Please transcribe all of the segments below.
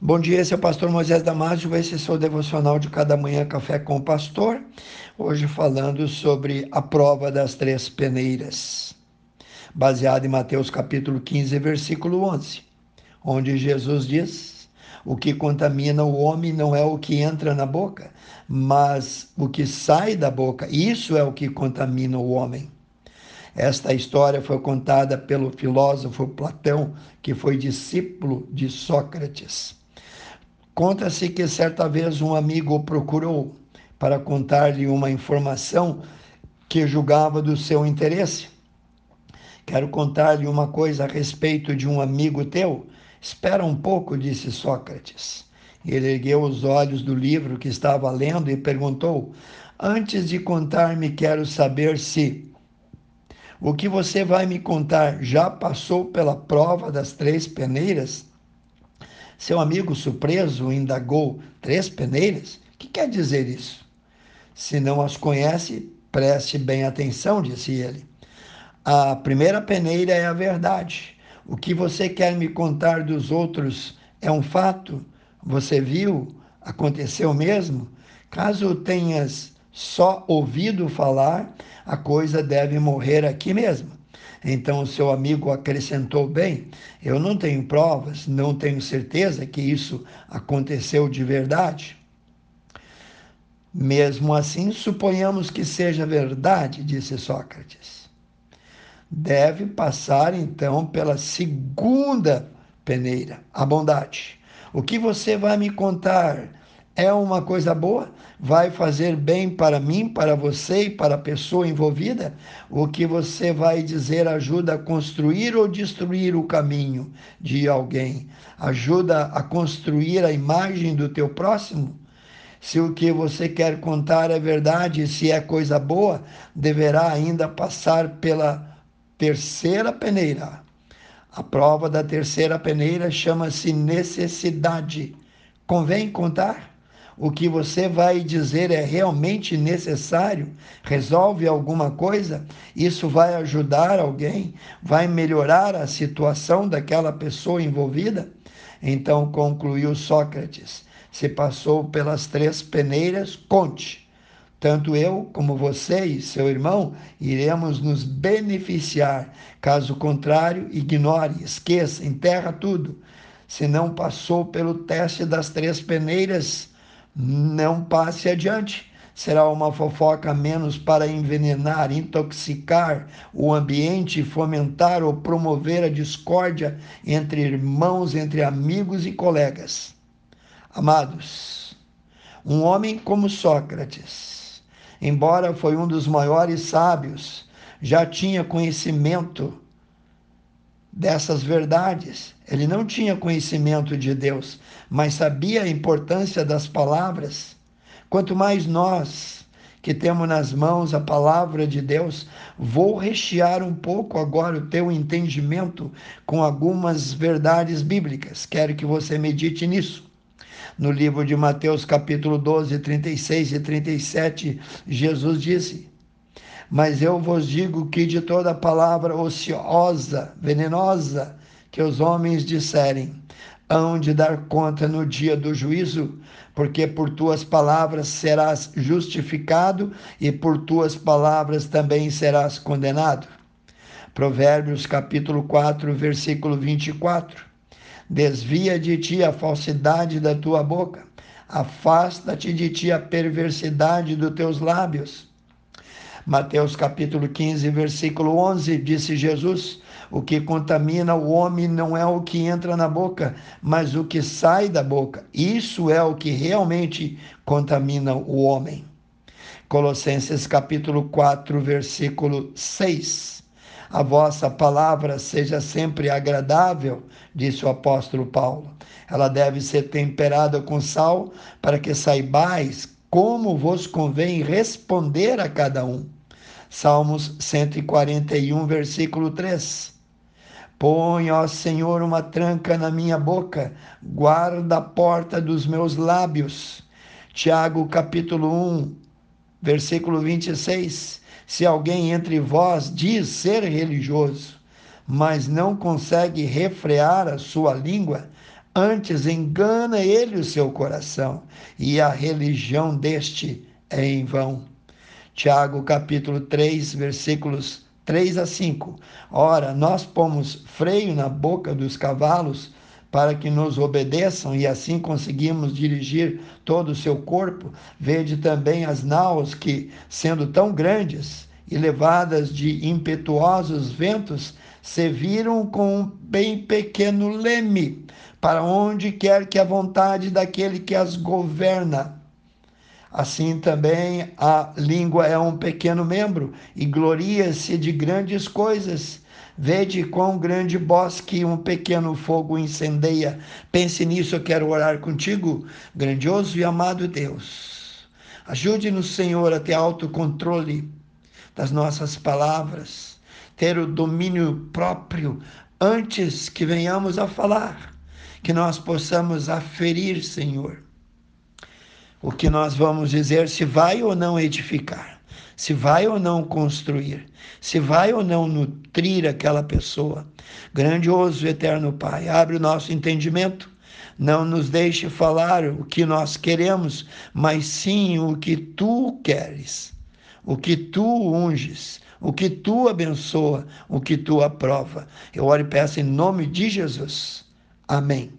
Bom dia, esse é o pastor Moisés Damásio, esse é o devocional de cada manhã Café com o Pastor. Hoje falando sobre a prova das três peneiras, baseado em Mateus capítulo 15, versículo 11, onde Jesus diz: O que contamina o homem não é o que entra na boca, mas o que sai da boca. Isso é o que contamina o homem. Esta história foi contada pelo filósofo Platão, que foi discípulo de Sócrates. Conta-se que certa vez um amigo o procurou para contar-lhe uma informação que julgava do seu interesse. Quero contar-lhe uma coisa a respeito de um amigo teu. Espera um pouco, disse Sócrates. Ele ergueu os olhos do livro que estava lendo e perguntou: Antes de contar-me, quero saber se o que você vai me contar já passou pela prova das três peneiras? Seu amigo surpreso indagou: Três peneiras? Que quer dizer isso? Se não as conhece, preste bem atenção, disse ele. A primeira peneira é a verdade. O que você quer me contar dos outros é um fato? Você viu? Aconteceu mesmo? Caso tenhas só ouvido falar, a coisa deve morrer aqui mesmo. Então o seu amigo acrescentou bem: Eu não tenho provas, não tenho certeza que isso aconteceu de verdade. Mesmo assim, suponhamos que seja verdade, disse Sócrates. Deve passar então pela segunda peneira, a bondade. O que você vai me contar é uma coisa boa? Vai fazer bem para mim, para você e para a pessoa envolvida? O que você vai dizer ajuda a construir ou destruir o caminho de alguém? Ajuda a construir a imagem do teu próximo? Se o que você quer contar é verdade, se é coisa boa, deverá ainda passar pela terceira peneira. A prova da terceira peneira chama-se necessidade. Convém contar? O que você vai dizer é realmente necessário, resolve alguma coisa, isso vai ajudar alguém, vai melhorar a situação daquela pessoa envolvida? Então concluiu Sócrates: se passou pelas três peneiras, conte. Tanto eu como você e seu irmão iremos nos beneficiar. Caso contrário, ignore, esqueça, enterra tudo. Se não passou pelo teste das três peneiras, não passe adiante. Será uma fofoca menos para envenenar, intoxicar o ambiente, fomentar ou promover a discórdia entre irmãos, entre amigos e colegas. Amados, um homem como Sócrates, embora foi um dos maiores sábios, já tinha conhecimento dessas verdades. Ele não tinha conhecimento de Deus, mas sabia a importância das palavras. Quanto mais nós que temos nas mãos a palavra de Deus, vou rechear um pouco agora o teu entendimento com algumas verdades bíblicas. Quero que você medite nisso. No livro de Mateus, capítulo 12, 36 e 37, Jesus disse: mas eu vos digo que de toda palavra ociosa, venenosa, que os homens disserem, hão de dar conta no dia do juízo, porque por tuas palavras serás justificado e por tuas palavras também serás condenado. Provérbios capítulo 4, versículo 24. Desvia de ti a falsidade da tua boca, afasta-te de ti a perversidade dos teus lábios Mateus capítulo 15, versículo 11, disse Jesus: O que contamina o homem não é o que entra na boca, mas o que sai da boca. Isso é o que realmente contamina o homem. Colossenses capítulo 4, versículo 6. A vossa palavra seja sempre agradável, disse o apóstolo Paulo. Ela deve ser temperada com sal, para que saibais como vos convém responder a cada um. Salmos 141, versículo 3. Põe, ó Senhor, uma tranca na minha boca, guarda a porta dos meus lábios. Tiago, capítulo 1, versículo 26. Se alguém entre vós diz ser religioso, mas não consegue refrear a sua língua, Antes engana ele o seu coração, e a religião deste é em vão. Tiago capítulo 3, versículos 3 a 5. Ora, nós pomos freio na boca dos cavalos para que nos obedeçam e assim conseguimos dirigir todo o seu corpo. Vede também as naus que, sendo tão grandes e levadas de impetuosos ventos, se viram com um bem pequeno leme, para onde quer que a vontade daquele que as governa. Assim também a língua é um pequeno membro e gloria-se de grandes coisas. Vede quão grande bosque um pequeno fogo incendeia. Pense nisso, eu quero orar contigo, grandioso e amado Deus. Ajude-nos, Senhor, a ter autocontrole das nossas palavras, ter o domínio próprio antes que venhamos a falar, que nós possamos aferir, Senhor, o que nós vamos dizer, se vai ou não edificar se vai ou não construir, se vai ou não nutrir aquela pessoa. Grandioso eterno Pai, abre o nosso entendimento. Não nos deixe falar o que nós queremos, mas sim o que tu queres, o que tu unges, o que tu abençoa, o que tu aprova. Eu oro e peço em nome de Jesus. Amém.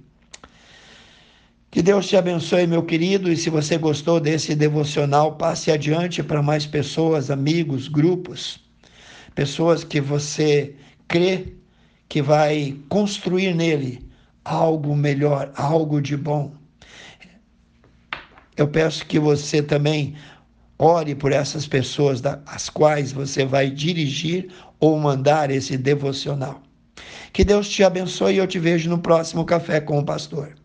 Que Deus te abençoe, meu querido, e se você gostou desse devocional, passe adiante para mais pessoas, amigos, grupos, pessoas que você crê que vai construir nele algo melhor, algo de bom. Eu peço que você também ore por essas pessoas às quais você vai dirigir ou mandar esse devocional. Que Deus te abençoe e eu te vejo no próximo Café com o Pastor.